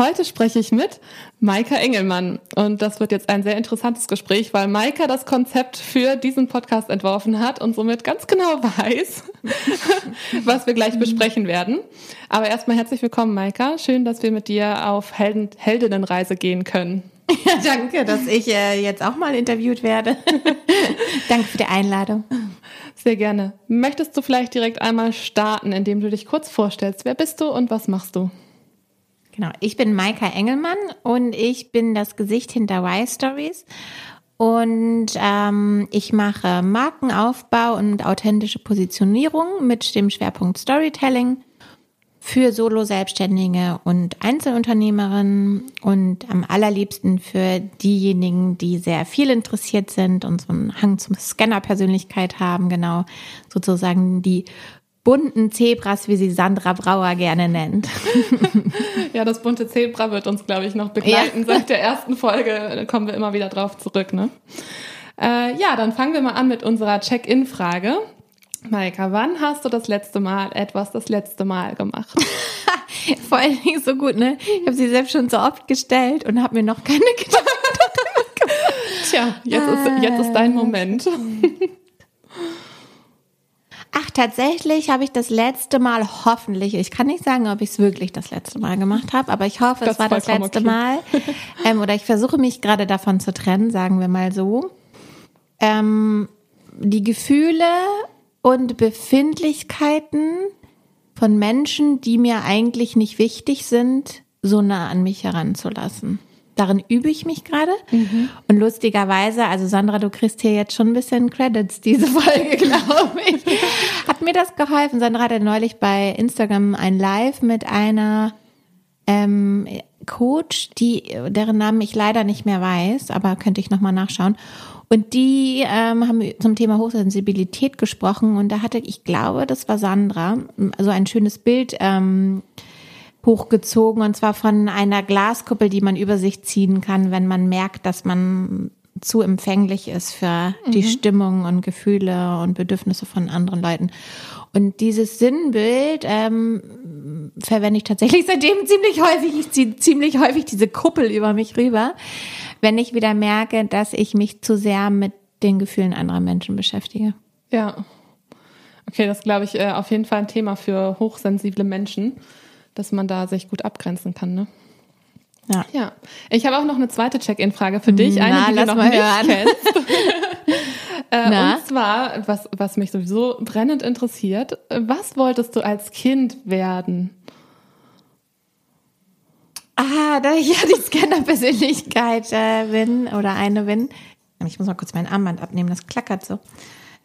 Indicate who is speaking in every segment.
Speaker 1: Heute spreche ich mit Maika Engelmann und das wird jetzt ein sehr interessantes Gespräch, weil Maika das Konzept für diesen Podcast entworfen hat und somit ganz genau weiß, was wir gleich besprechen werden. Aber erstmal herzlich willkommen, Maika. Schön, dass wir mit dir auf Helden Heldinnenreise gehen können.
Speaker 2: Ja, danke, dass ich äh, jetzt auch mal interviewt werde. danke für die Einladung.
Speaker 1: Sehr gerne. Möchtest du vielleicht direkt einmal starten, indem du dich kurz vorstellst? Wer bist du und was machst du?
Speaker 2: Genau, ich bin Maika Engelmann und ich bin das Gesicht hinter Y-Stories. Und ähm, ich mache Markenaufbau und authentische Positionierung mit dem Schwerpunkt Storytelling für Solo-Selbstständige und Einzelunternehmerinnen und am allerliebsten für diejenigen, die sehr viel interessiert sind und so einen Hang zum Scanner-Persönlichkeit haben, genau sozusagen die bunten Zebras, wie sie Sandra Brauer gerne nennt.
Speaker 1: ja, das bunte Zebra wird uns, glaube ich, noch begleiten. Ja. Seit der ersten Folge kommen wir immer wieder drauf zurück. Ne? Äh, ja, dann fangen wir mal an mit unserer Check-in-Frage. Maika, wann hast du das letzte Mal etwas das letzte Mal gemacht?
Speaker 2: Vor allen Dingen so gut, ne? Ich habe sie selbst schon so oft gestellt und habe mir noch keine Gedanken
Speaker 1: gemacht. Tja, jetzt ist, jetzt ist dein Moment.
Speaker 2: Ach, tatsächlich habe ich das letzte Mal hoffentlich, ich kann nicht sagen, ob ich es wirklich das letzte Mal gemacht habe, aber ich hoffe, das es war das letzte okay. Mal. Ähm, oder ich versuche mich gerade davon zu trennen, sagen wir mal so. Ähm, die Gefühle und Befindlichkeiten von Menschen, die mir eigentlich nicht wichtig sind, so nah an mich heranzulassen. Darin übe ich mich gerade. Mhm. Und lustigerweise, also Sandra, du kriegst hier jetzt schon ein bisschen Credits, diese Folge, glaube ich. Hat mir das geholfen. Sandra hatte neulich bei Instagram ein Live mit einer ähm, Coach, die, deren Namen ich leider nicht mehr weiß, aber könnte ich nochmal nachschauen. Und die ähm, haben zum Thema Hochsensibilität gesprochen und da hatte, ich glaube, das war Sandra, so ein schönes Bild ähm, hochgezogen und zwar von einer Glaskuppel, die man über sich ziehen kann, wenn man merkt, dass man zu empfänglich ist für mhm. die Stimmung und Gefühle und Bedürfnisse von anderen Leuten. Und dieses Sinnbild ähm, verwende ich tatsächlich seitdem ziemlich häufig. Ich ziehe ziemlich häufig diese Kuppel über mich rüber, wenn ich wieder merke, dass ich mich zu sehr mit den Gefühlen anderer Menschen beschäftige.
Speaker 1: Ja. Okay, das glaube ich äh, auf jeden Fall ein Thema für hochsensible Menschen dass man da sich gut abgrenzen kann. Ne? Ja. ja. Ich habe auch noch eine zweite Check-in-Frage für dich, eine, Na, die du noch nicht hören. kennst. äh, und zwar, was, was mich sowieso brennend interessiert, was wolltest du als Kind werden?
Speaker 2: Ah, da ich ja die Scanner-Persönlichkeit äh, bin oder eine bin. Ich muss mal kurz mein Armband abnehmen, das klackert so.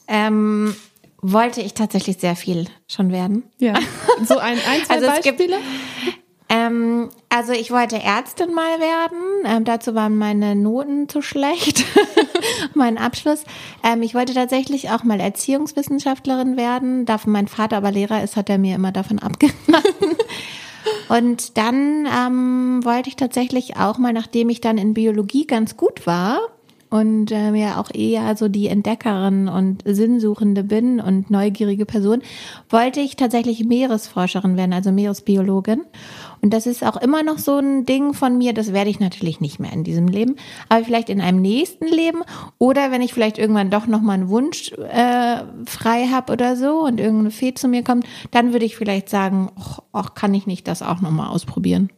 Speaker 2: Ähm, wollte ich tatsächlich sehr viel schon werden.
Speaker 1: Ja. So ein, ein zwei also Beispiele? Gibt,
Speaker 2: ähm, also ich wollte Ärztin mal werden. Ähm, dazu waren meine Noten zu schlecht. mein Abschluss. Ähm, ich wollte tatsächlich auch mal Erziehungswissenschaftlerin werden. Davon mein Vater aber Lehrer ist, hat er mir immer davon abgeraten. Und dann ähm, wollte ich tatsächlich auch mal, nachdem ich dann in Biologie ganz gut war, und äh, ja auch eher so die Entdeckerin und Sinnsuchende bin und neugierige Person, wollte ich tatsächlich Meeresforscherin werden, also Meeresbiologin. Und das ist auch immer noch so ein Ding von mir, das werde ich natürlich nicht mehr in diesem Leben, aber vielleicht in einem nächsten Leben oder wenn ich vielleicht irgendwann doch noch mal einen Wunsch äh, frei habe oder so und irgendeine Fee zu mir kommt, dann würde ich vielleicht sagen, ach, kann ich nicht das auch noch mal ausprobieren.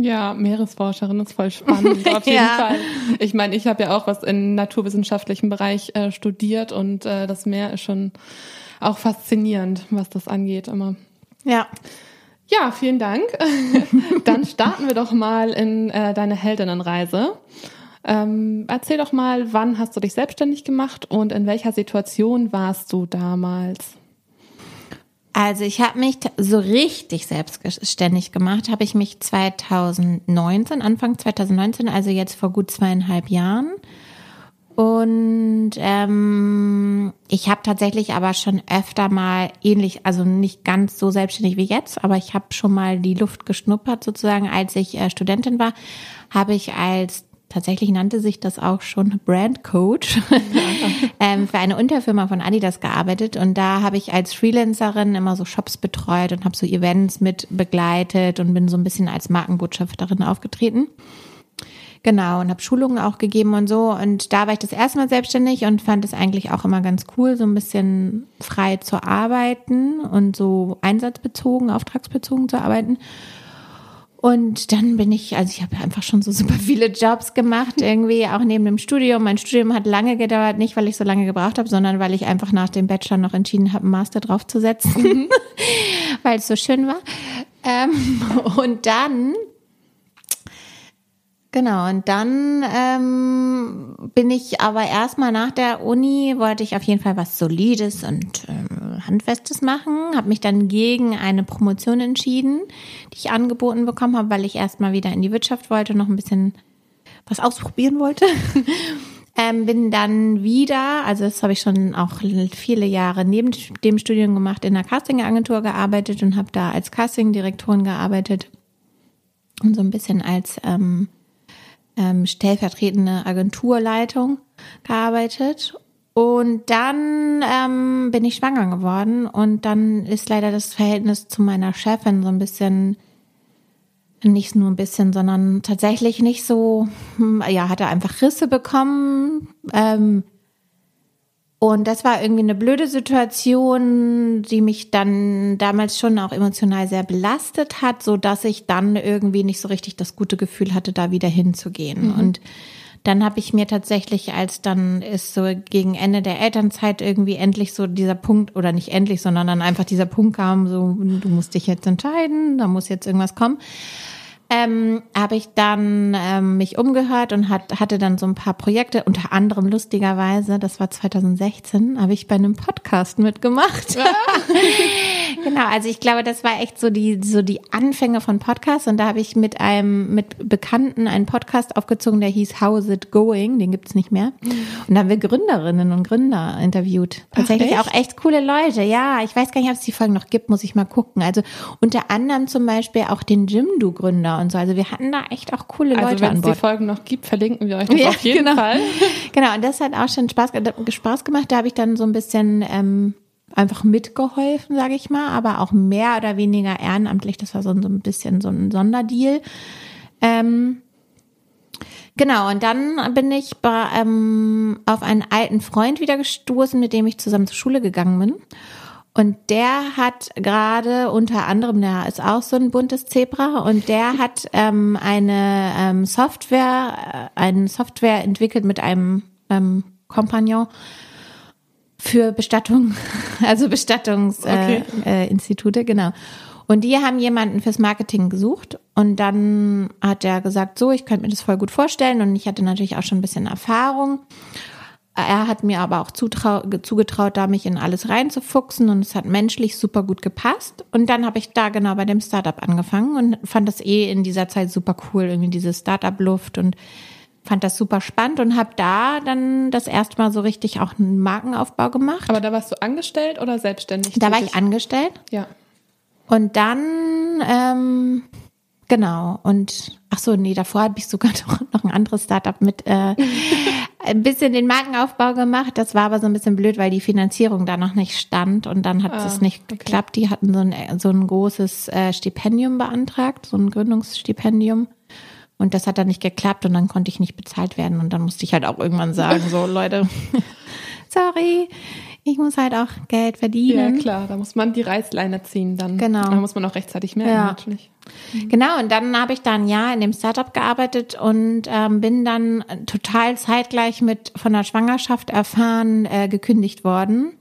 Speaker 1: Ja, Meeresforscherin ist voll spannend, auf jeden ja. Fall. Ich meine, ich habe ja auch was im naturwissenschaftlichen Bereich äh, studiert und äh, das Meer ist schon auch faszinierend, was das angeht immer.
Speaker 2: Ja.
Speaker 1: Ja, vielen Dank. Dann starten wir doch mal in äh, deine Heldinnenreise. Ähm, erzähl doch mal, wann hast du dich selbstständig gemacht und in welcher Situation warst du damals?
Speaker 2: Also ich habe mich so richtig selbstständig gemacht, habe ich mich 2019, Anfang 2019, also jetzt vor gut zweieinhalb Jahren. Und ähm, ich habe tatsächlich aber schon öfter mal ähnlich, also nicht ganz so selbstständig wie jetzt, aber ich habe schon mal die Luft geschnuppert sozusagen, als ich äh, Studentin war, habe ich als tatsächlich nannte sich das auch schon Brand Coach, ähm, für eine Unterfirma von Adidas gearbeitet und da habe ich als Freelancerin immer so Shops betreut und habe so Events mit begleitet und bin so ein bisschen als Markenbotschafterin aufgetreten. Genau, und habe Schulungen auch gegeben und so. Und da war ich das erste Mal selbstständig und fand es eigentlich auch immer ganz cool, so ein bisschen frei zu arbeiten und so einsatzbezogen, auftragsbezogen zu arbeiten. Und dann bin ich, also ich habe einfach schon so super viele Jobs gemacht, irgendwie auch neben dem Studium. Mein Studium hat lange gedauert, nicht weil ich so lange gebraucht habe, sondern weil ich einfach nach dem Bachelor noch entschieden habe, einen Master draufzusetzen, mhm. weil es so schön war. Ähm, und dann Genau, und dann ähm, bin ich aber erstmal nach der Uni, wollte ich auf jeden Fall was Solides und ähm, Handfestes machen, habe mich dann gegen eine Promotion entschieden, die ich angeboten bekommen habe, weil ich erstmal wieder in die Wirtschaft wollte, noch ein bisschen was ausprobieren wollte. ähm, bin dann wieder, also das habe ich schon auch viele Jahre neben dem Studium gemacht, in einer Castingagentur gearbeitet und habe da als Castingdirektorin gearbeitet und so ein bisschen als ähm, ähm, stellvertretende Agenturleitung gearbeitet. Und dann ähm, bin ich schwanger geworden und dann ist leider das Verhältnis zu meiner Chefin so ein bisschen, nicht nur ein bisschen, sondern tatsächlich nicht so, hm, ja, hatte einfach Risse bekommen. Ähm, und das war irgendwie eine blöde Situation, die mich dann damals schon auch emotional sehr belastet hat, so dass ich dann irgendwie nicht so richtig das gute Gefühl hatte, da wieder hinzugehen. Mhm. Und dann habe ich mir tatsächlich, als dann ist so gegen Ende der Elternzeit irgendwie endlich so dieser Punkt oder nicht endlich, sondern dann einfach dieser Punkt kam, so du musst dich jetzt entscheiden, da muss jetzt irgendwas kommen ähm, habe ich dann ähm, mich umgehört und hat, hatte dann so ein paar Projekte, unter anderem lustigerweise, das war 2016, habe ich bei einem Podcast mitgemacht. Ja. genau, also ich glaube, das war echt so die, so die Anfänge von Podcasts und da habe ich mit einem, mit Bekannten einen Podcast aufgezogen, der hieß How's It Going, den gibt's nicht mehr. Und da haben wir Gründerinnen und Gründer interviewt. Tatsächlich Ach, echt? auch echt coole Leute, ja. Ich weiß gar nicht, ob es die Folgen noch gibt, muss ich mal gucken. Also unter anderem zum Beispiel auch den Jimdo-Gründer und so. Also wir hatten da echt auch coole also Leute an Bord.
Speaker 1: Wenn es die Folgen noch gibt, verlinken wir euch das ja, auf jeden
Speaker 2: genau.
Speaker 1: Fall.
Speaker 2: Genau, und das hat auch schon Spaß, Spaß gemacht. Da habe ich dann so ein bisschen ähm, einfach mitgeholfen, sage ich mal, aber auch mehr oder weniger ehrenamtlich. Das war so, so ein bisschen so ein Sonderdeal. Ähm, Genau, und dann bin ich bei, ähm, auf einen alten Freund wieder gestoßen, mit dem ich zusammen zur Schule gegangen bin. Und der hat gerade unter anderem, der ist auch so ein buntes Zebra und der hat ähm, eine ähm, Software, äh, eine Software entwickelt mit einem ähm, Kompagnon für Bestattung, also Bestattungsinstitute, äh, okay. äh, genau. Und die haben jemanden fürs Marketing gesucht und dann hat er gesagt, so, ich könnte mir das voll gut vorstellen und ich hatte natürlich auch schon ein bisschen Erfahrung er hat mir aber auch zugetraut, da mich in alles reinzufuchsen und es hat menschlich super gut gepasst. Und dann habe ich da genau bei dem Startup angefangen und fand das eh in dieser Zeit super cool, irgendwie diese Startup-Luft und fand das super spannend und habe da dann das erste Mal so richtig auch einen Markenaufbau gemacht.
Speaker 1: Aber da warst du angestellt oder selbstständig?
Speaker 2: Da war ich angestellt.
Speaker 1: Ja.
Speaker 2: Und dann ähm, Genau. Und ach so, nee, davor habe ich sogar noch ein anderes Startup mit äh, ein bisschen den Markenaufbau gemacht. Das war aber so ein bisschen blöd, weil die Finanzierung da noch nicht stand und dann hat ah, es nicht okay. geklappt. Die hatten so ein, so ein großes äh, Stipendium beantragt, so ein Gründungsstipendium. Und das hat dann nicht geklappt und dann konnte ich nicht bezahlt werden. Und dann musste ich halt auch irgendwann sagen, so Leute, sorry, ich muss halt auch Geld verdienen.
Speaker 1: Ja, klar, da muss man die Reißleine ziehen dann.
Speaker 2: Genau.
Speaker 1: Da muss man auch rechtzeitig merken, ja. natürlich.
Speaker 2: Mhm. Genau, und dann habe ich da ein Jahr in dem Startup gearbeitet und ähm, bin dann total zeitgleich mit von der Schwangerschaft erfahren äh, gekündigt worden,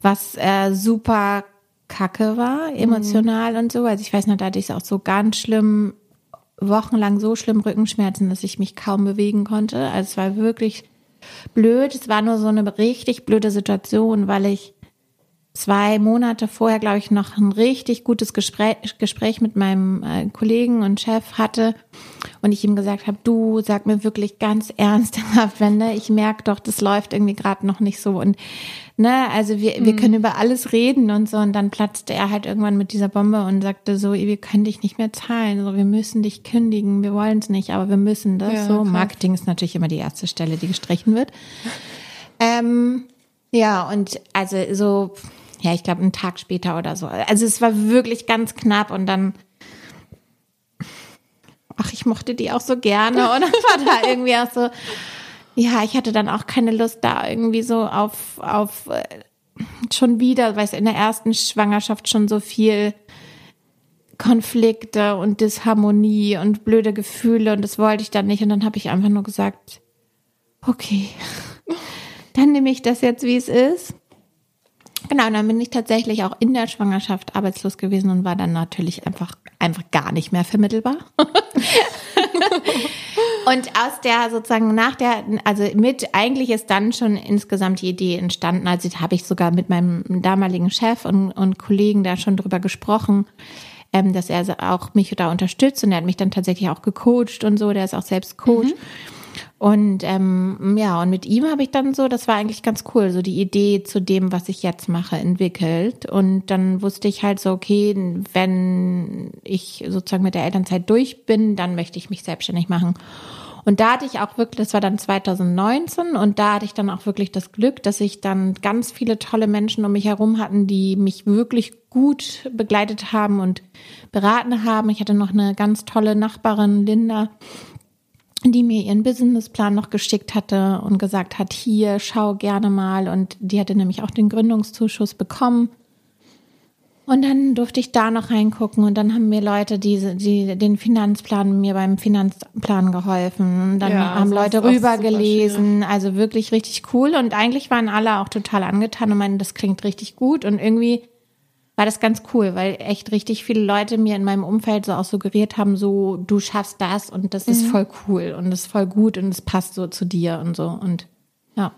Speaker 2: was äh, super kacke war, emotional mhm. und so. Also ich weiß noch, da hatte ich auch so ganz schlimm, wochenlang so schlimm Rückenschmerzen, dass ich mich kaum bewegen konnte. Also es war wirklich blöd. Es war nur so eine richtig blöde Situation, weil ich zwei Monate vorher, glaube ich, noch ein richtig gutes Gespräch, Gespräch mit meinem äh, Kollegen und Chef hatte und ich ihm gesagt habe, du sag mir wirklich ganz ernsthaft, wenn ne, ich merke doch, das läuft irgendwie gerade noch nicht so und ne, also wir, wir mhm. können über alles reden und so und dann platzte er halt irgendwann mit dieser Bombe und sagte so, wir können dich nicht mehr zahlen, so wir müssen dich kündigen, wir wollen es nicht, aber wir müssen das ja, so. Krass. Marketing ist natürlich immer die erste Stelle, die gestrichen wird. Ähm, ja, und also so ja, ich glaube, einen Tag später oder so. Also es war wirklich ganz knapp und dann, ach, ich mochte die auch so gerne und dann war da irgendwie auch so, ja, ich hatte dann auch keine Lust da irgendwie so auf, auf äh, schon wieder, weil es in der ersten Schwangerschaft schon so viel Konflikte und Disharmonie und blöde Gefühle und das wollte ich dann nicht und dann habe ich einfach nur gesagt, okay, dann nehme ich das jetzt, wie es ist Genau, und dann bin ich tatsächlich auch in der Schwangerschaft arbeitslos gewesen und war dann natürlich einfach, einfach gar nicht mehr vermittelbar. und aus der sozusagen nach der, also mit, eigentlich ist dann schon insgesamt die Idee entstanden. Also habe ich sogar mit meinem damaligen Chef und, und Kollegen da schon drüber gesprochen, ähm, dass er auch mich da unterstützt und er hat mich dann tatsächlich auch gecoacht und so, der ist auch selbst Coach. Mhm. Und ähm, ja, und mit ihm habe ich dann so, das war eigentlich ganz cool, so die Idee zu dem, was ich jetzt mache, entwickelt. Und dann wusste ich halt so, okay, wenn ich sozusagen mit der Elternzeit durch bin, dann möchte ich mich selbstständig machen. Und da hatte ich auch wirklich, das war dann 2019 und da hatte ich dann auch wirklich das Glück, dass ich dann ganz viele tolle Menschen um mich herum hatten, die mich wirklich gut begleitet haben und beraten haben. Ich hatte noch eine ganz tolle Nachbarin, Linda, die mir ihren Businessplan noch geschickt hatte und gesagt hat, hier, schau gerne mal. Und die hatte nämlich auch den Gründungszuschuss bekommen. Und dann durfte ich da noch reingucken und dann haben mir Leute diese, die, den Finanzplan, mir beim Finanzplan geholfen. Und dann ja, haben Leute rübergelesen. Also wirklich richtig cool. Und eigentlich waren alle auch total angetan und meinen, das klingt richtig gut. Und irgendwie war das ganz cool, weil echt richtig viele Leute mir in meinem Umfeld so auch suggeriert haben, so du schaffst das und das ist mhm. voll cool und das ist voll gut und es passt so zu dir und so und ja.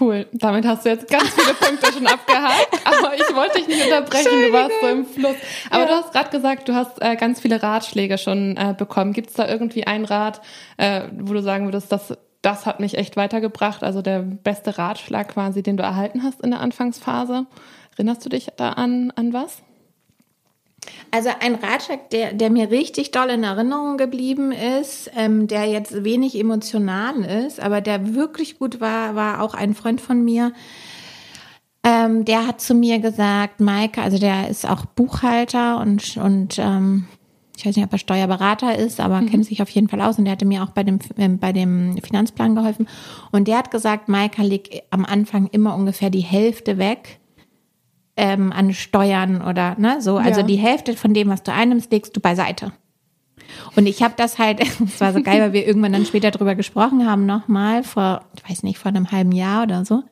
Speaker 1: Cool, damit hast du jetzt ganz viele Punkte schon abgehakt, aber ich wollte dich nicht unterbrechen, du warst so im Fluss. Aber ja. du hast gerade gesagt, du hast äh, ganz viele Ratschläge schon äh, bekommen. Gibt es da irgendwie einen Rat, äh, wo du sagen würdest, das, das hat mich echt weitergebracht, also der beste Ratschlag quasi, den du erhalten hast in der Anfangsphase? Erinnerst du dich da an, an was?
Speaker 2: Also ein Ratschlag, der, der mir richtig doll in Erinnerung geblieben ist, ähm, der jetzt wenig emotional ist, aber der wirklich gut war, war auch ein Freund von mir. Ähm, der hat zu mir gesagt, Maike, also der ist auch Buchhalter und, und ähm, ich weiß nicht, ob er Steuerberater ist, aber mhm. kennt sich auf jeden Fall aus und der hatte mir auch bei dem, äh, bei dem Finanzplan geholfen. Und der hat gesagt, Maike, leg am Anfang immer ungefähr die Hälfte weg ähm, an Steuern oder ne, so. Also ja. die Hälfte von dem, was du einnimmst, legst du beiseite. Und ich habe das halt, es war so geil, weil wir irgendwann dann später drüber gesprochen haben, nochmal vor, ich weiß nicht, vor einem halben Jahr oder so.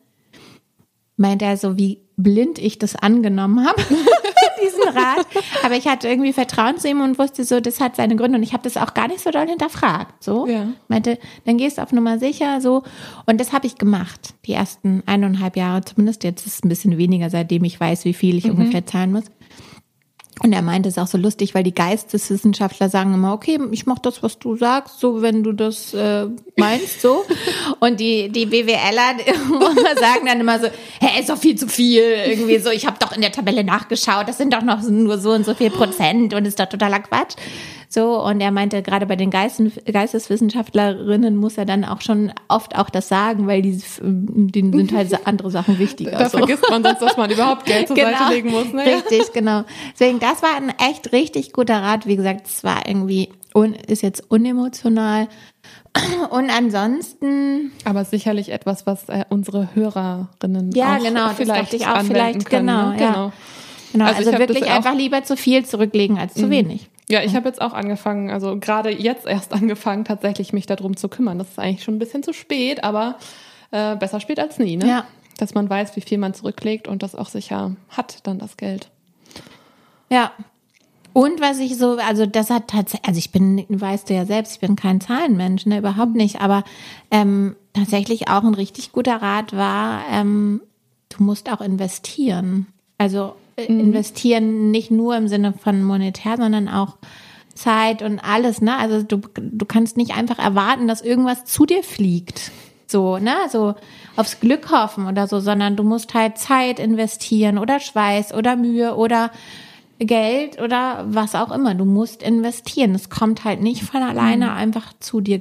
Speaker 2: Meint er so, wie blind ich das angenommen habe. diesen Rat. Aber ich hatte irgendwie Vertrauen zu ihm und wusste so, das hat seine Gründe. Und ich habe das auch gar nicht so doll hinterfragt. So. Ja. Meinte, dann gehst du auf Nummer sicher, so. Und das habe ich gemacht. Die ersten eineinhalb Jahre zumindest. Jetzt ist es ein bisschen weniger, seitdem ich weiß, wie viel ich mhm. ungefähr zahlen muss. Und er meinte es auch so lustig, weil die Geisteswissenschaftler sagen immer, okay, ich mach das, was du sagst, so wenn du das äh, meinst, so. Und die die BWLer sagen dann immer so, hä, ist doch viel zu viel, irgendwie so. Ich habe doch in der Tabelle nachgeschaut, das sind doch noch nur so und so viel Prozent und ist doch totaler Quatsch. So, und er meinte, gerade bei den Geistes, Geisteswissenschaftlerinnen muss er dann auch schon oft auch das sagen, weil die, denen sind halt andere Sachen wichtiger.
Speaker 1: Da so. vergisst man sonst, dass man überhaupt Geld zur genau, Seite legen muss. Ne?
Speaker 2: Richtig, genau. Deswegen, das war ein echt richtig guter Rat. Wie gesagt, es war irgendwie, un, ist jetzt unemotional. Und ansonsten.
Speaker 1: Aber sicherlich etwas, was äh, unsere Hörerinnen
Speaker 2: ja, auch genau, vielleicht das ich auch vielleicht, können, genau, ne? ja. genau. Genau, also, also wirklich einfach lieber zu viel zurücklegen als zu mhm. wenig.
Speaker 1: Ja, ich habe jetzt auch angefangen, also gerade jetzt erst angefangen, tatsächlich mich darum zu kümmern. Das ist eigentlich schon ein bisschen zu spät, aber äh, besser spät als nie, ne? Ja. Dass man weiß, wie viel man zurücklegt und das auch sicher hat, dann das Geld.
Speaker 2: Ja. Und was ich so, also das hat tatsächlich, also ich bin, weißt du ja selbst, ich bin kein Zahlenmensch, ne, überhaupt nicht, aber ähm, tatsächlich auch ein richtig guter Rat war, ähm, du musst auch investieren. Also. Investieren nicht nur im Sinne von monetär, sondern auch Zeit und alles, ne? Also du, du kannst nicht einfach erwarten, dass irgendwas zu dir fliegt. So, ne? So aufs Glück hoffen oder so, sondern du musst halt Zeit investieren oder Schweiß oder Mühe oder Geld oder was auch immer. Du musst investieren. Es kommt halt nicht von alleine mhm. einfach zu dir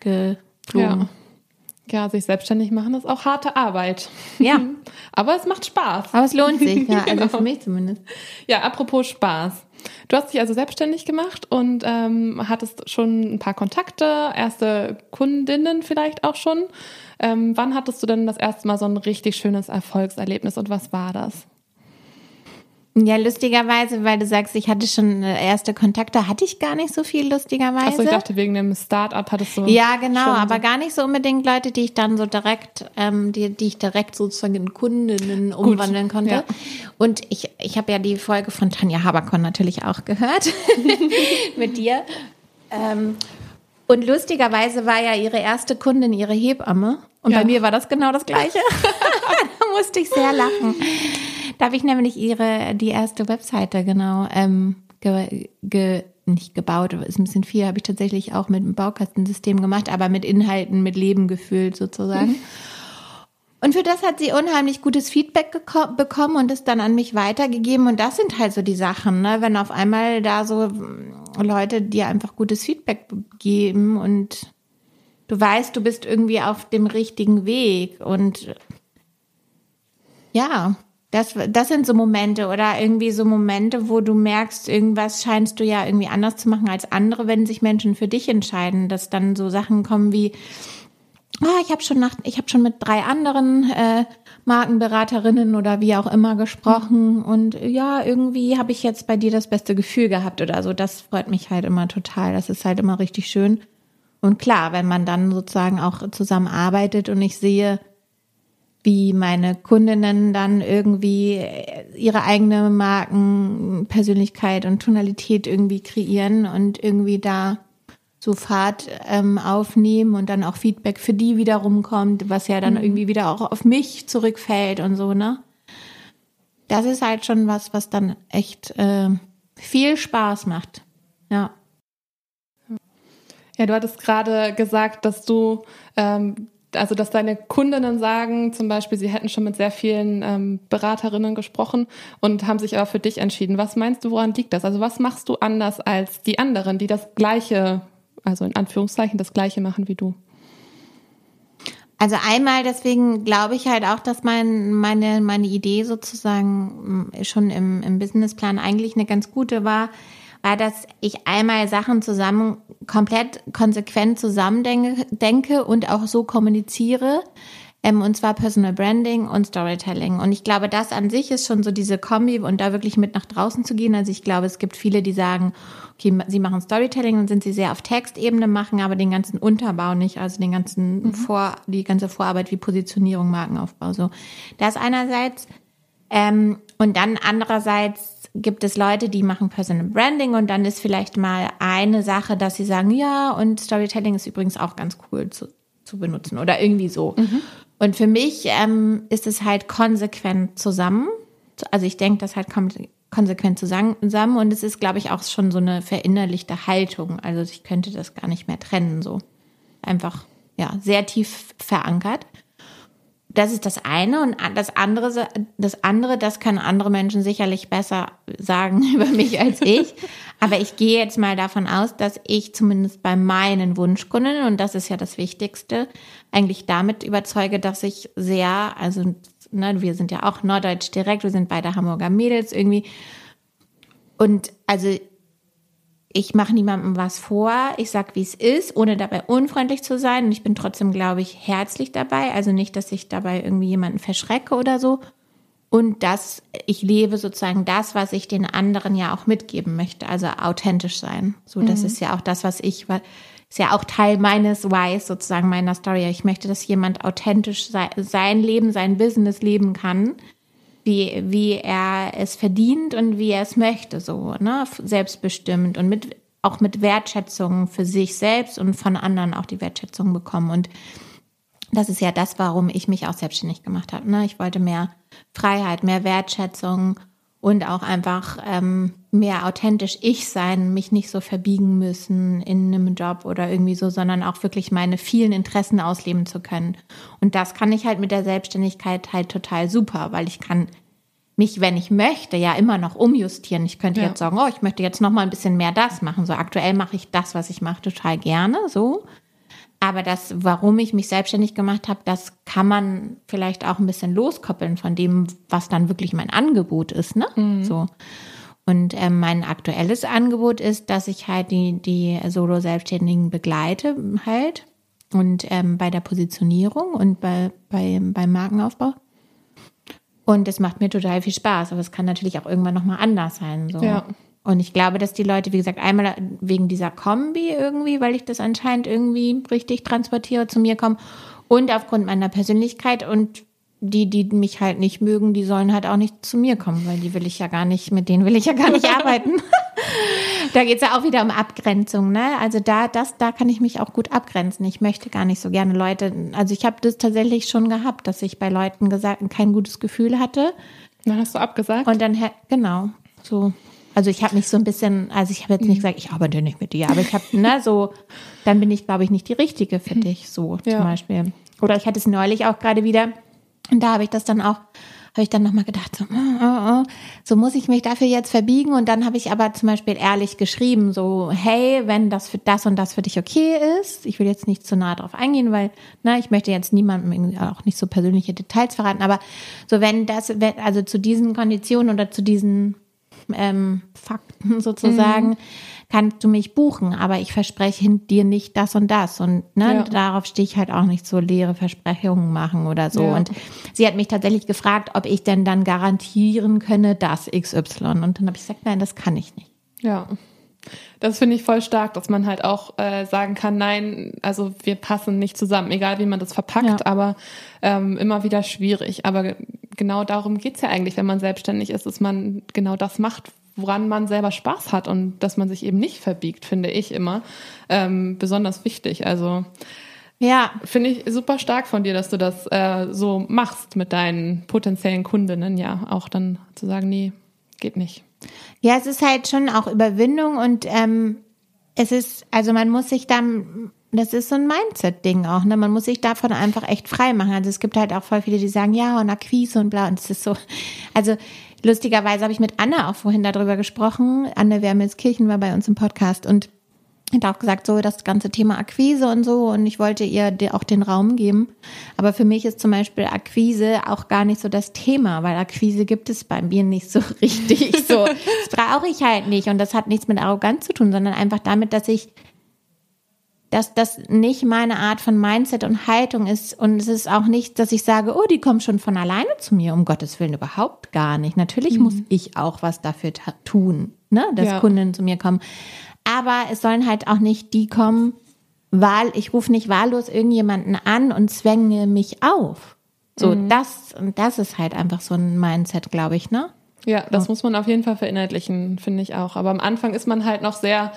Speaker 2: geflogen.
Speaker 1: Ja. Ja, sich selbstständig machen ist auch harte Arbeit.
Speaker 2: Ja.
Speaker 1: Aber es macht Spaß.
Speaker 2: Aber es lohnt sich, ja, also genau. für mich zumindest.
Speaker 1: Ja, apropos Spaß. Du hast dich also selbstständig gemacht und ähm, hattest schon ein paar Kontakte, erste Kundinnen vielleicht auch schon. Ähm, wann hattest du denn das erste Mal so ein richtig schönes Erfolgserlebnis und was war das?
Speaker 2: Ja, lustigerweise, weil du sagst, ich hatte schon äh, erste Kontakte, hatte ich gar nicht so viel, lustigerweise.
Speaker 1: Achso, ich dachte, wegen dem Start-up hattest du.
Speaker 2: Ja, genau, aber so gar nicht so unbedingt Leute, die ich dann so direkt, ähm, die, die ich direkt sozusagen in Kundinnen umwandeln Gut, konnte. Ja. Und ich, ich habe ja die Folge von Tanja Haberkorn natürlich auch gehört mit dir. Ähm, und lustigerweise war ja ihre erste Kundin ihre Hebamme. Und ja. bei mir war das genau das Gleiche. da musste ich sehr lachen. Da habe ich nämlich ihre, die erste Webseite genau ähm, ge, ge, nicht gebaut, ist ein bisschen viel, habe ich tatsächlich auch mit einem Baukastensystem gemacht, aber mit Inhalten, mit Leben gefüllt sozusagen. Und für das hat sie unheimlich gutes Feedback bekommen und es dann an mich weitergegeben. Und das sind halt so die Sachen, ne? wenn auf einmal da so Leute dir einfach gutes Feedback geben und du weißt, du bist irgendwie auf dem richtigen Weg. Und ja, das, das sind so Momente oder irgendwie so Momente, wo du merkst, irgendwas scheinst du ja irgendwie anders zu machen als andere, wenn sich Menschen für dich entscheiden, dass dann so Sachen kommen wie, ah, ich habe schon nach, ich habe schon mit drei anderen äh, Markenberaterinnen oder wie auch immer gesprochen und ja, irgendwie habe ich jetzt bei dir das beste Gefühl gehabt oder so. Das freut mich halt immer total. Das ist halt immer richtig schön. Und klar, wenn man dann sozusagen auch zusammenarbeitet und ich sehe, wie meine Kundinnen dann irgendwie ihre eigene Markenpersönlichkeit und Tonalität irgendwie kreieren und irgendwie da so Fahrt ähm, aufnehmen und dann auch Feedback für die wiederum kommt, was ja dann mhm. irgendwie wieder auch auf mich zurückfällt und so, ne? Das ist halt schon was, was dann echt äh, viel Spaß macht. Ja.
Speaker 1: Ja, du hattest gerade gesagt, dass du ähm, also dass deine Kundinnen sagen, zum Beispiel, sie hätten schon mit sehr vielen ähm, Beraterinnen gesprochen und haben sich aber für dich entschieden. Was meinst du, woran liegt das? Also was machst du anders als die anderen, die das Gleiche, also in Anführungszeichen das Gleiche machen wie du?
Speaker 2: Also einmal deswegen glaube ich halt auch, dass mein, meine, meine Idee sozusagen schon im, im Businessplan eigentlich eine ganz gute war, war, dass ich einmal Sachen zusammen, komplett konsequent zusammendenke denke und auch so kommuniziere. Ähm, und zwar Personal Branding und Storytelling. Und ich glaube, das an sich ist schon so diese Kombi und da wirklich mit nach draußen zu gehen. Also ich glaube, es gibt viele, die sagen, okay, sie machen Storytelling und sind sie sehr auf Textebene, machen aber den ganzen Unterbau nicht, also den ganzen mhm. Vor, die ganze Vorarbeit wie Positionierung, Markenaufbau. So, das einerseits. Ähm, und dann andererseits gibt es Leute, die machen Personal Branding und dann ist vielleicht mal eine Sache, dass sie sagen, ja, und Storytelling ist übrigens auch ganz cool zu, zu benutzen oder irgendwie so. Mhm. Und für mich ähm, ist es halt konsequent zusammen. Also ich denke, das halt kommt konsequent zusammen und es ist, glaube ich, auch schon so eine verinnerlichte Haltung. Also ich könnte das gar nicht mehr trennen, so einfach ja sehr tief verankert. Das ist das eine und das andere, das andere, das können andere Menschen sicherlich besser sagen über mich als ich. Aber ich gehe jetzt mal davon aus, dass ich zumindest bei meinen Wunschkunden, und das ist ja das Wichtigste, eigentlich damit überzeuge, dass ich sehr, also ne, wir sind ja auch Norddeutsch direkt, wir sind beide Hamburger Mädels irgendwie. Und also ich mache niemandem was vor, ich sag, wie es ist, ohne dabei unfreundlich zu sein. Und ich bin trotzdem, glaube ich, herzlich dabei. Also nicht, dass ich dabei irgendwie jemanden verschrecke oder so. Und dass ich lebe sozusagen das, was ich den anderen ja auch mitgeben möchte. Also authentisch sein. So, das mhm. ist ja auch das, was ich, ist ja auch Teil meines Whys, sozusagen meiner Story. Ich möchte, dass jemand authentisch sein Leben, sein Business leben kann wie, wie er es verdient und wie er es möchte, so, ne, selbstbestimmt und mit, auch mit Wertschätzung für sich selbst und von anderen auch die Wertschätzung bekommen. Und das ist ja das, warum ich mich auch selbstständig gemacht habe. Ne? Ich wollte mehr Freiheit, mehr Wertschätzung und auch einfach ähm, mehr authentisch ich sein, mich nicht so verbiegen müssen in einem Job oder irgendwie so, sondern auch wirklich meine vielen Interessen ausleben zu können. Und das kann ich halt mit der Selbstständigkeit halt total super, weil ich kann mich, wenn ich möchte, ja immer noch umjustieren. Ich könnte ja. jetzt sagen, oh, ich möchte jetzt noch mal ein bisschen mehr das machen. So aktuell mache ich das, was ich mache, total gerne, so. Aber das, warum ich mich selbstständig gemacht habe, das kann man vielleicht auch ein bisschen loskoppeln von dem, was dann wirklich mein Angebot ist, ne? Mhm. So. Und ähm, mein aktuelles Angebot ist, dass ich halt die, die Solo-Selbstständigen begleite halt und ähm, bei der Positionierung und bei, bei, beim Markenaufbau. Und es macht mir total viel Spaß, aber es kann natürlich auch irgendwann nochmal anders sein. So. Ja. Und ich glaube, dass die Leute, wie gesagt, einmal wegen dieser Kombi irgendwie, weil ich das anscheinend irgendwie richtig transportiere, zu mir kommen und aufgrund meiner Persönlichkeit und die, die mich halt nicht mögen, die sollen halt auch nicht zu mir kommen, weil die will ich ja gar nicht, mit denen will ich ja gar nicht arbeiten. da geht's ja auch wieder um Abgrenzung, ne? Also da, das, da kann ich mich auch gut abgrenzen. Ich möchte gar nicht so gerne Leute, also ich habe das tatsächlich schon gehabt, dass ich bei Leuten gesagt kein gutes Gefühl hatte.
Speaker 1: Dann hast du abgesagt?
Speaker 2: Und dann, genau, so. Also ich habe mich so ein bisschen, also ich habe jetzt nicht mhm. gesagt, ich arbeite nicht mit dir, aber ich habe, ne, so, dann bin ich, glaube ich, nicht die Richtige für mhm. dich, so ja. zum Beispiel. Oder ich hatte es neulich auch gerade wieder, und da habe ich das dann auch, habe ich dann nochmal gedacht, so, oh, oh, oh, so muss ich mich dafür jetzt verbiegen. Und dann habe ich aber zum Beispiel ehrlich geschrieben, so, hey, wenn das für das und das für dich okay ist, ich will jetzt nicht zu nah drauf eingehen, weil, na, ich möchte jetzt niemandem auch nicht so persönliche Details verraten, aber so, wenn das, also zu diesen Konditionen oder zu diesen ähm, Fakten sozusagen, mhm. kannst du mich buchen, aber ich verspreche dir nicht das und das. Und ne, ja. darauf stehe ich halt auch nicht so leere Versprechungen machen oder so. Ja. Und sie hat mich tatsächlich gefragt, ob ich denn dann garantieren könne, dass XY. Und dann habe ich gesagt, nein, das kann ich nicht.
Speaker 1: Ja. Das finde ich voll stark, dass man halt auch äh, sagen kann, nein, also wir passen nicht zusammen, egal wie man das verpackt, ja. aber ähm, immer wieder schwierig. Aber genau darum geht's ja eigentlich, wenn man selbstständig ist, dass man genau das macht, woran man selber Spaß hat und dass man sich eben nicht verbiegt, finde ich immer ähm, besonders wichtig. Also ja, finde ich super stark von dir, dass du das äh, so machst mit deinen potenziellen Kundinnen, ja, auch dann zu sagen, nee, geht nicht.
Speaker 2: Ja, es ist halt schon auch Überwindung und ähm, es ist, also man muss sich dann, das ist so ein Mindset-Ding auch, ne? Man muss sich davon einfach echt frei machen. Also es gibt halt auch voll viele, die sagen, ja, und Akquise und bla, und es ist so, also lustigerweise habe ich mit Anne auch vorhin darüber gesprochen. Anne Wermelskirchen war bei uns im Podcast und hat auch gesagt, so das ganze Thema Akquise und so und ich wollte ihr auch den Raum geben. Aber für mich ist zum Beispiel Akquise auch gar nicht so das Thema, weil Akquise gibt es bei mir nicht so richtig. So, das brauche ich halt nicht und das hat nichts mit Arroganz zu tun, sondern einfach damit, dass ich dass das nicht meine Art von Mindset und Haltung ist. Und es ist auch nicht, dass ich sage, oh, die kommen schon von alleine zu mir. Um Gottes Willen überhaupt gar nicht. Natürlich mhm. muss ich auch was dafür tun, ne, dass ja. Kunden zu mir kommen. Aber es sollen halt auch nicht die kommen, weil ich rufe nicht wahllos irgendjemanden an und zwänge mich auf. So, mhm. das, und das ist halt einfach so ein Mindset, glaube ich, ne?
Speaker 1: Ja, das so. muss man auf jeden Fall verinnerlichen, finde ich auch. Aber am Anfang ist man halt noch sehr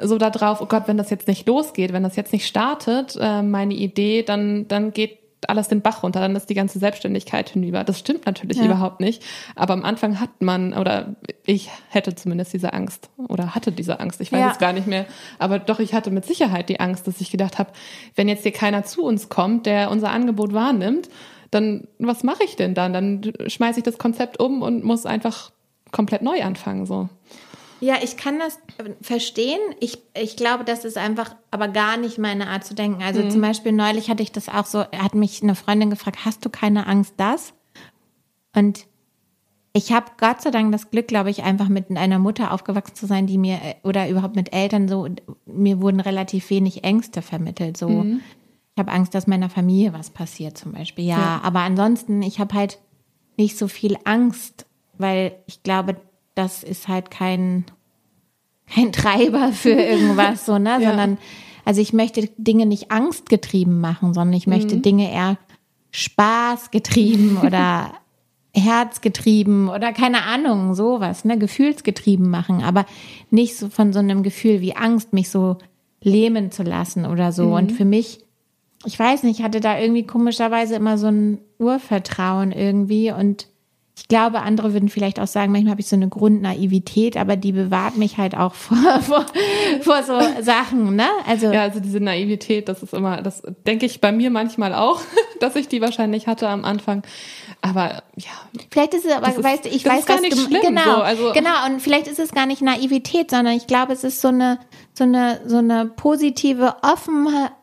Speaker 1: so da drauf, oh Gott, wenn das jetzt nicht losgeht, wenn das jetzt nicht startet, äh, meine Idee, dann, dann geht alles den Bach runter, dann ist die ganze Selbstständigkeit hinüber. Das stimmt natürlich ja. überhaupt nicht. Aber am Anfang hat man, oder ich hätte zumindest diese Angst oder hatte diese Angst, ich weiß ja. es gar nicht mehr. Aber doch, ich hatte mit Sicherheit die Angst, dass ich gedacht habe, wenn jetzt hier keiner zu uns kommt, der unser Angebot wahrnimmt, dann was mache ich denn dann? Dann schmeiße ich das Konzept um und muss einfach komplett neu anfangen. So.
Speaker 2: Ja, ich kann das verstehen. Ich, ich glaube, das ist einfach aber gar nicht meine Art zu denken. Also mhm. zum Beispiel neulich hatte ich das auch so, hat mich eine Freundin gefragt, hast du keine Angst, das? Und ich habe Gott sei Dank das Glück, glaube ich, einfach mit einer Mutter aufgewachsen zu sein, die mir oder überhaupt mit Eltern so, mir wurden relativ wenig Ängste vermittelt. So, mhm. ich habe Angst, dass meiner Familie was passiert, zum Beispiel. Ja, ja. aber ansonsten, ich habe halt nicht so viel Angst, weil ich glaube, das ist halt kein, kein Treiber für irgendwas, so, ne? Ja. Sondern, also ich möchte Dinge nicht angstgetrieben machen, sondern ich möchte mhm. Dinge eher spaßgetrieben oder herzgetrieben oder keine Ahnung, sowas, ne, gefühlsgetrieben machen, aber nicht so von so einem Gefühl wie Angst, mich so lähmen zu lassen oder so. Mhm. Und für mich ich weiß nicht, ich hatte da irgendwie komischerweise immer so ein Urvertrauen irgendwie und ich glaube, andere würden vielleicht auch sagen, manchmal habe ich so eine Grundnaivität, aber die bewahrt mich halt auch vor, vor, vor so Sachen, ne?
Speaker 1: Also ja, also diese Naivität, das ist immer, das denke ich bei mir manchmal auch, dass ich die wahrscheinlich hatte am Anfang. Aber ja.
Speaker 2: Vielleicht ist es aber, ist, weißt du, ich weiß,
Speaker 1: gar nicht du, schlimm,
Speaker 2: genau,
Speaker 1: so, also,
Speaker 2: genau. Und vielleicht ist es gar nicht Naivität, sondern ich glaube, es ist so eine, so eine, so eine positive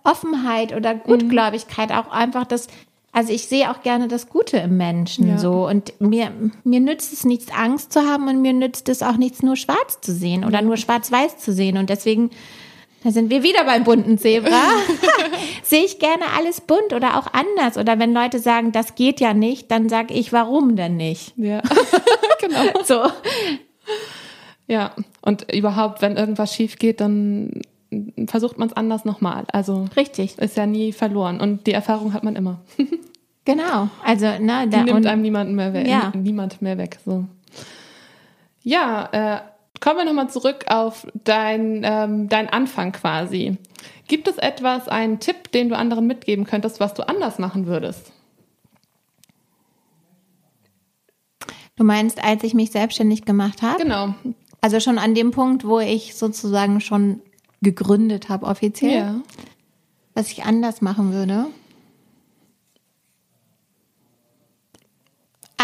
Speaker 2: Offenheit oder Gutgläubigkeit auch einfach, dass also ich sehe auch gerne das Gute im Menschen ja. so und mir mir nützt es nichts Angst zu haben und mir nützt es auch nichts nur schwarz zu sehen oder nur schwarz-weiß zu sehen und deswegen da sind wir wieder beim bunten Zebra. sehe ich gerne alles bunt oder auch anders oder wenn Leute sagen, das geht ja nicht, dann sage ich, warum denn nicht?
Speaker 1: Ja. genau. So. Ja, und überhaupt, wenn irgendwas schief geht, dann versucht man es anders nochmal. Also
Speaker 2: richtig,
Speaker 1: ist ja nie verloren und die Erfahrung hat man immer.
Speaker 2: genau, also ne,
Speaker 1: da, die nimmt einem niemanden mehr weg, ja. niemand mehr weg. So. Ja, äh, kommen wir nochmal zurück auf dein ähm, dein Anfang quasi. Gibt es etwas, einen Tipp, den du anderen mitgeben könntest, was du anders machen würdest?
Speaker 2: Du meinst, als ich mich selbstständig gemacht habe?
Speaker 1: Genau.
Speaker 2: Also schon an dem Punkt, wo ich sozusagen schon gegründet habe offiziell. Ja. Was ich anders machen würde.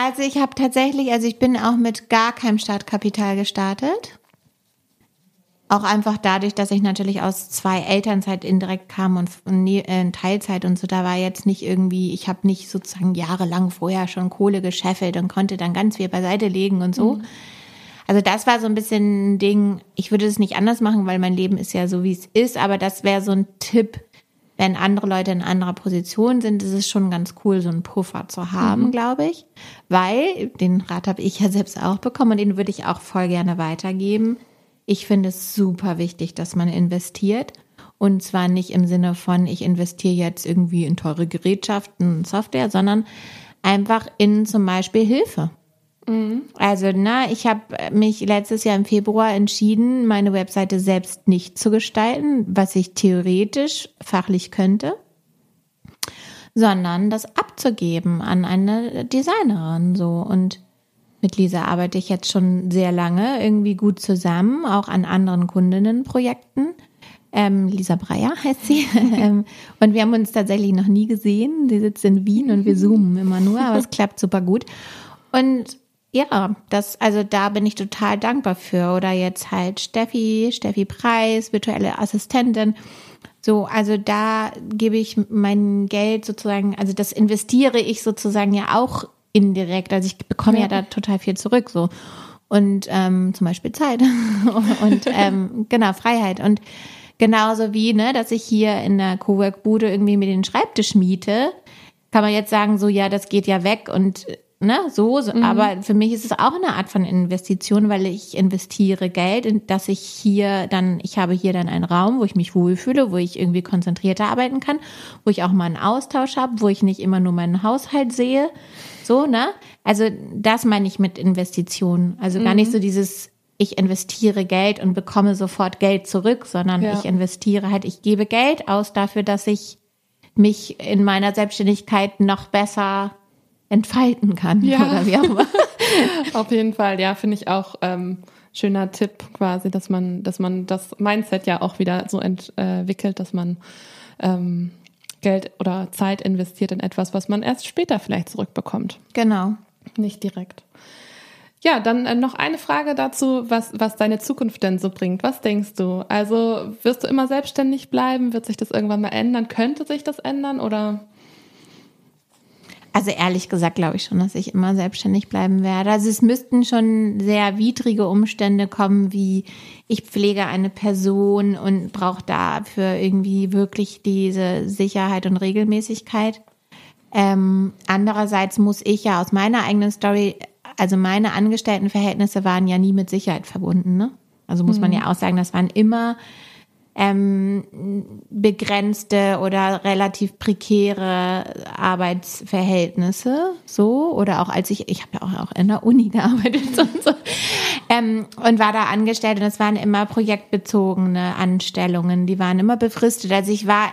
Speaker 2: Also ich habe tatsächlich, also ich bin auch mit gar keinem Startkapital gestartet. Auch einfach dadurch, dass ich natürlich aus zwei Elternzeit indirekt kam und in äh, Teilzeit und so, da war jetzt nicht irgendwie, ich habe nicht sozusagen jahrelang vorher schon Kohle gescheffelt und konnte dann ganz viel beiseite legen und so. Mhm. Also das war so ein bisschen ein Ding, ich würde es nicht anders machen, weil mein Leben ist ja so, wie es ist, aber das wäre so ein Tipp, wenn andere Leute in anderer Position sind, ist es schon ganz cool, so einen Puffer zu haben, mhm. glaube ich. Weil, den Rat habe ich ja selbst auch bekommen und den würde ich auch voll gerne weitergeben. Ich finde es super wichtig, dass man investiert. Und zwar nicht im Sinne von, ich investiere jetzt irgendwie in teure Gerätschaften und Software, sondern einfach in zum Beispiel Hilfe. Also, na, ich habe mich letztes Jahr im Februar entschieden, meine Webseite selbst nicht zu gestalten, was ich theoretisch fachlich könnte, sondern das abzugeben an eine Designerin so und mit Lisa arbeite ich jetzt schon sehr lange irgendwie gut zusammen, auch an anderen Kundinnenprojekten. Ähm, Lisa Breyer heißt sie. Ähm, und wir haben uns tatsächlich noch nie gesehen. Sie sitzt in Wien und wir zoomen immer nur, aber es klappt super gut. Und ja, das, also da bin ich total dankbar für. Oder jetzt halt Steffi, Steffi Preis, virtuelle Assistentin. So, also da gebe ich mein Geld sozusagen, also das investiere ich sozusagen ja auch indirekt. Also ich bekomme ja, ja da total viel zurück, so. Und ähm, zum Beispiel Zeit und ähm, genau, Freiheit. Und genauso wie, ne, dass ich hier in der Cowork-Bude irgendwie mir den Schreibtisch miete, kann man jetzt sagen, so, ja, das geht ja weg und ne, so, so. Mhm. aber für mich ist es auch eine Art von Investition, weil ich investiere Geld, in, dass ich hier dann, ich habe hier dann einen Raum, wo ich mich wohlfühle, wo ich irgendwie konzentrierter arbeiten kann, wo ich auch mal einen Austausch habe, wo ich nicht immer nur meinen Haushalt sehe, so, ne? Also das meine ich mit Investitionen. Also gar nicht mhm. so dieses ich investiere Geld und bekomme sofort Geld zurück, sondern ja. ich investiere halt, ich gebe Geld aus dafür, dass ich mich in meiner Selbstständigkeit noch besser entfalten kann ja. oder wie auch immer.
Speaker 1: Auf jeden Fall, ja, finde ich auch ähm, schöner Tipp quasi, dass man, dass man das Mindset ja auch wieder so entwickelt, dass man ähm, Geld oder Zeit investiert in etwas, was man erst später vielleicht zurückbekommt.
Speaker 2: Genau.
Speaker 1: Nicht direkt. Ja, dann äh, noch eine Frage dazu, was, was deine Zukunft denn so bringt. Was denkst du? Also wirst du immer selbstständig bleiben? Wird sich das irgendwann mal ändern? Könnte sich das ändern oder?
Speaker 2: Also ehrlich gesagt glaube ich schon, dass ich immer selbstständig bleiben werde. Also es müssten schon sehr widrige Umstände kommen, wie ich pflege eine Person und brauche dafür irgendwie wirklich diese Sicherheit und Regelmäßigkeit. Ähm, andererseits muss ich ja aus meiner eigenen Story, also meine Angestelltenverhältnisse waren ja nie mit Sicherheit verbunden. Ne? Also muss man mhm. ja auch sagen, das waren immer ähm, begrenzte oder relativ prekäre Arbeitsverhältnisse, so oder auch als ich, ich habe ja auch, auch in der Uni gearbeitet und so ähm, und war da angestellt und es waren immer projektbezogene Anstellungen, die waren immer befristet. Also ich war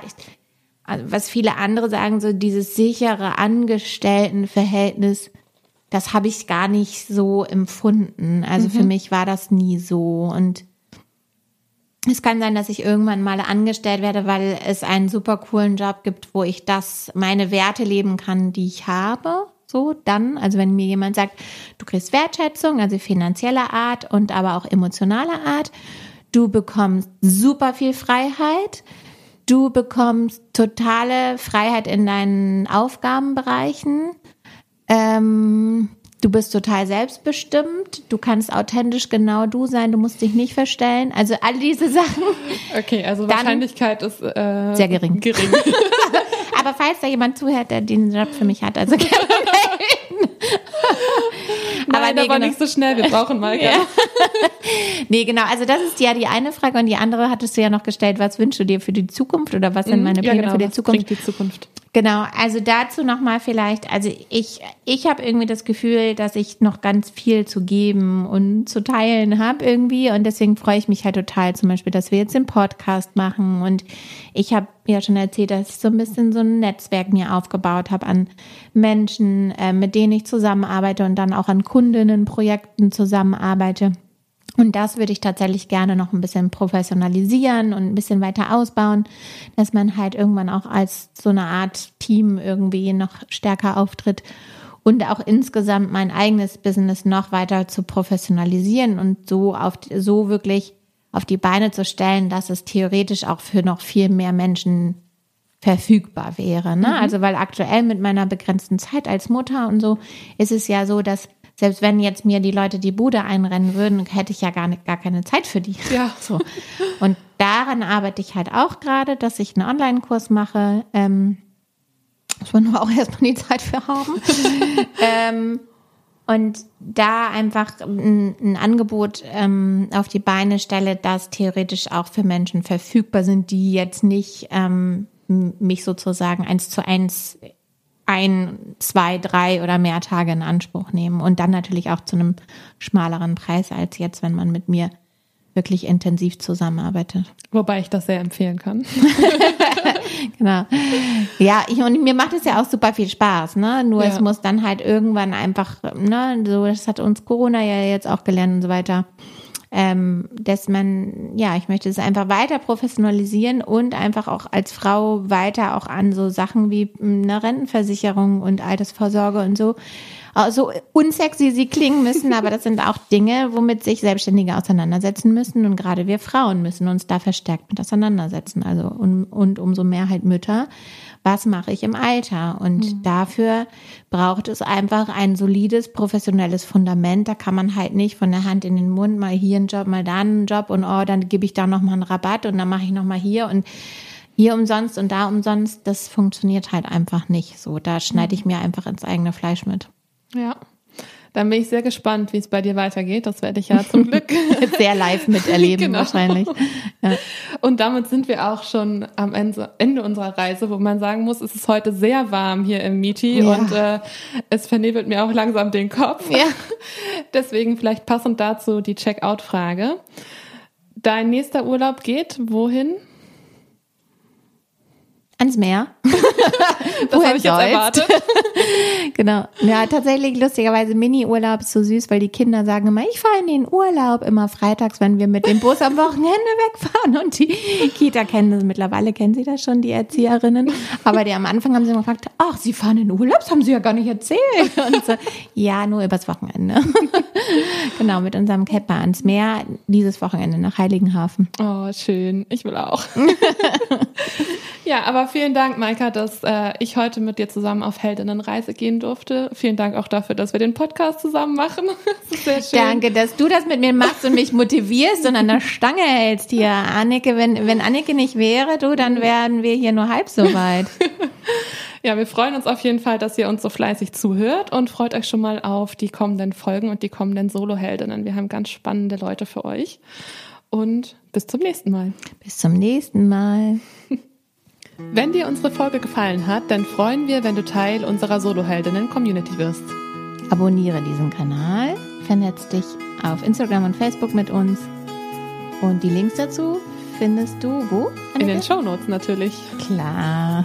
Speaker 2: also was viele andere sagen, so dieses sichere Angestelltenverhältnis, das habe ich gar nicht so empfunden. Also mhm. für mich war das nie so. Und es kann sein, dass ich irgendwann mal angestellt werde, weil es einen super coolen Job gibt, wo ich das, meine Werte leben kann, die ich habe. So, dann, also wenn mir jemand sagt, du kriegst Wertschätzung, also finanzieller Art und aber auch emotionaler Art, du bekommst super viel Freiheit, Du bekommst totale Freiheit in deinen Aufgabenbereichen. Ähm, du bist total selbstbestimmt. Du kannst authentisch genau du sein. Du musst dich nicht verstellen. Also all diese Sachen.
Speaker 1: Okay, also Wahrscheinlichkeit ist äh,
Speaker 2: sehr gering.
Speaker 1: gering.
Speaker 2: Aber falls da jemand zuhört, der den Job für mich hat, also gerne melden.
Speaker 1: Nein, aber, nee, aber genau. nicht so schnell. Wir brauchen mal. Ja.
Speaker 2: nee, genau. Also das ist ja die eine Frage und die andere hattest du ja noch gestellt. Was wünschst du dir für die Zukunft oder was sind mhm. meine Pläne ja, genau. für die Zukunft?
Speaker 1: die Zukunft.
Speaker 2: Genau, also dazu nochmal vielleicht, also ich, ich habe irgendwie das Gefühl, dass ich noch ganz viel zu geben und zu teilen habe irgendwie und deswegen freue ich mich halt total zum Beispiel, dass wir jetzt den Podcast machen und ich habe ja schon erzählt, dass ich so ein bisschen so ein Netzwerk mir aufgebaut habe an Menschen, äh, mit denen ich zusammenarbeite und dann auch an Kundinnenprojekten zusammenarbeite. Und das würde ich tatsächlich gerne noch ein bisschen professionalisieren und ein bisschen weiter ausbauen, dass man halt irgendwann auch als so eine Art Team irgendwie noch stärker auftritt und auch insgesamt mein eigenes Business noch weiter zu professionalisieren und so auf, so wirklich auf die Beine zu stellen, dass es theoretisch auch für noch viel mehr Menschen verfügbar wäre. Ne? Mhm. Also weil aktuell mit meiner begrenzten Zeit als Mutter und so ist es ja so, dass selbst wenn jetzt mir die Leute die Bude einrennen würden, hätte ich ja gar, nicht, gar keine Zeit für die.
Speaker 1: Ja.
Speaker 2: So. Und daran arbeite ich halt auch gerade, dass ich einen Online-Kurs mache. Ähm, muss man nur auch erstmal die Zeit für haben. ähm, und da einfach ein, ein Angebot ähm, auf die Beine stelle, das theoretisch auch für Menschen verfügbar sind, die jetzt nicht ähm, mich sozusagen eins zu eins ein, zwei, drei oder mehr Tage in Anspruch nehmen und dann natürlich auch zu einem schmaleren Preis als jetzt, wenn man mit mir wirklich intensiv zusammenarbeitet.
Speaker 1: Wobei ich das sehr empfehlen kann.
Speaker 2: genau. Ja, ich, und mir macht es ja auch super viel Spaß, ne? Nur ja. es muss dann halt irgendwann einfach, ne, so, das hat uns Corona ja jetzt auch gelernt und so weiter ähm, dass man, ja, ich möchte es einfach weiter professionalisieren und einfach auch als Frau weiter auch an so Sachen wie eine Rentenversicherung und Altersvorsorge und so so unsexy sie klingen müssen, aber das sind auch Dinge, womit sich Selbstständige auseinandersetzen müssen. Und gerade wir Frauen müssen uns da verstärkt mit auseinandersetzen. Also und, und umso mehr halt Mütter was mache ich im Alter? Und mhm. dafür braucht es einfach ein solides, professionelles Fundament. Da kann man halt nicht von der Hand in den Mund mal hier einen Job, mal da einen Job und oh, dann gebe ich da nochmal einen Rabatt und dann mache ich nochmal hier und hier umsonst und da umsonst. Das funktioniert halt einfach nicht so. Da schneide ich mhm. mir einfach ins eigene Fleisch mit.
Speaker 1: Ja. Dann bin ich sehr gespannt, wie es bei dir weitergeht. Das werde ich ja zum Glück
Speaker 2: sehr live miterleben genau. wahrscheinlich. Ja.
Speaker 1: Und damit sind wir auch schon am Ende unserer Reise, wo man sagen muss, es ist heute sehr warm hier im Miti ja. und äh, es vernebelt mir auch langsam den Kopf.
Speaker 2: Ja.
Speaker 1: Deswegen vielleicht passend dazu die Checkout-Frage. Dein nächster Urlaub geht wohin?
Speaker 2: Ans Meer.
Speaker 1: das habe ich jetzt erwartet.
Speaker 2: genau. Ja, tatsächlich lustigerweise Mini-Urlaub ist so süß, weil die Kinder sagen immer, ich fahre in den Urlaub immer freitags, wenn wir mit dem Bus am Wochenende wegfahren. Und die Kita kennen das, mittlerweile kennen sie das schon, die Erzieherinnen. Aber die am Anfang haben sie immer gefragt, ach, sie fahren in den Urlaub, das haben sie ja gar nicht erzählt. Und so, ja, nur übers Wochenende. genau, mit unserem Camper ans Meer, dieses Wochenende nach Heiligenhafen.
Speaker 1: Oh, schön. Ich will auch. Ja, aber vielen Dank, Maika, dass äh, ich heute mit dir zusammen auf Heldinnenreise gehen durfte. Vielen Dank auch dafür, dass wir den Podcast zusammen machen.
Speaker 2: Das ist sehr schön. Danke, dass du das mit mir machst und mich motivierst und an der Stange hältst hier. Annike, wenn, wenn Annike nicht wäre, du, dann wären wir hier nur halb so weit.
Speaker 1: Ja, wir freuen uns auf jeden Fall, dass ihr uns so fleißig zuhört und freut euch schon mal auf die kommenden Folgen und die kommenden Solo-Heldinnen. Wir haben ganz spannende Leute für euch. Und bis zum nächsten Mal.
Speaker 2: Bis zum nächsten Mal.
Speaker 1: Wenn dir unsere Folge gefallen hat, dann freuen wir, wenn du Teil unserer Soloheldinnen-Community wirst.
Speaker 2: Abonniere diesen Kanal, vernetz dich auf Instagram und Facebook mit uns. Und die Links dazu findest du wo?
Speaker 1: In den Show Notes natürlich.
Speaker 2: Klar.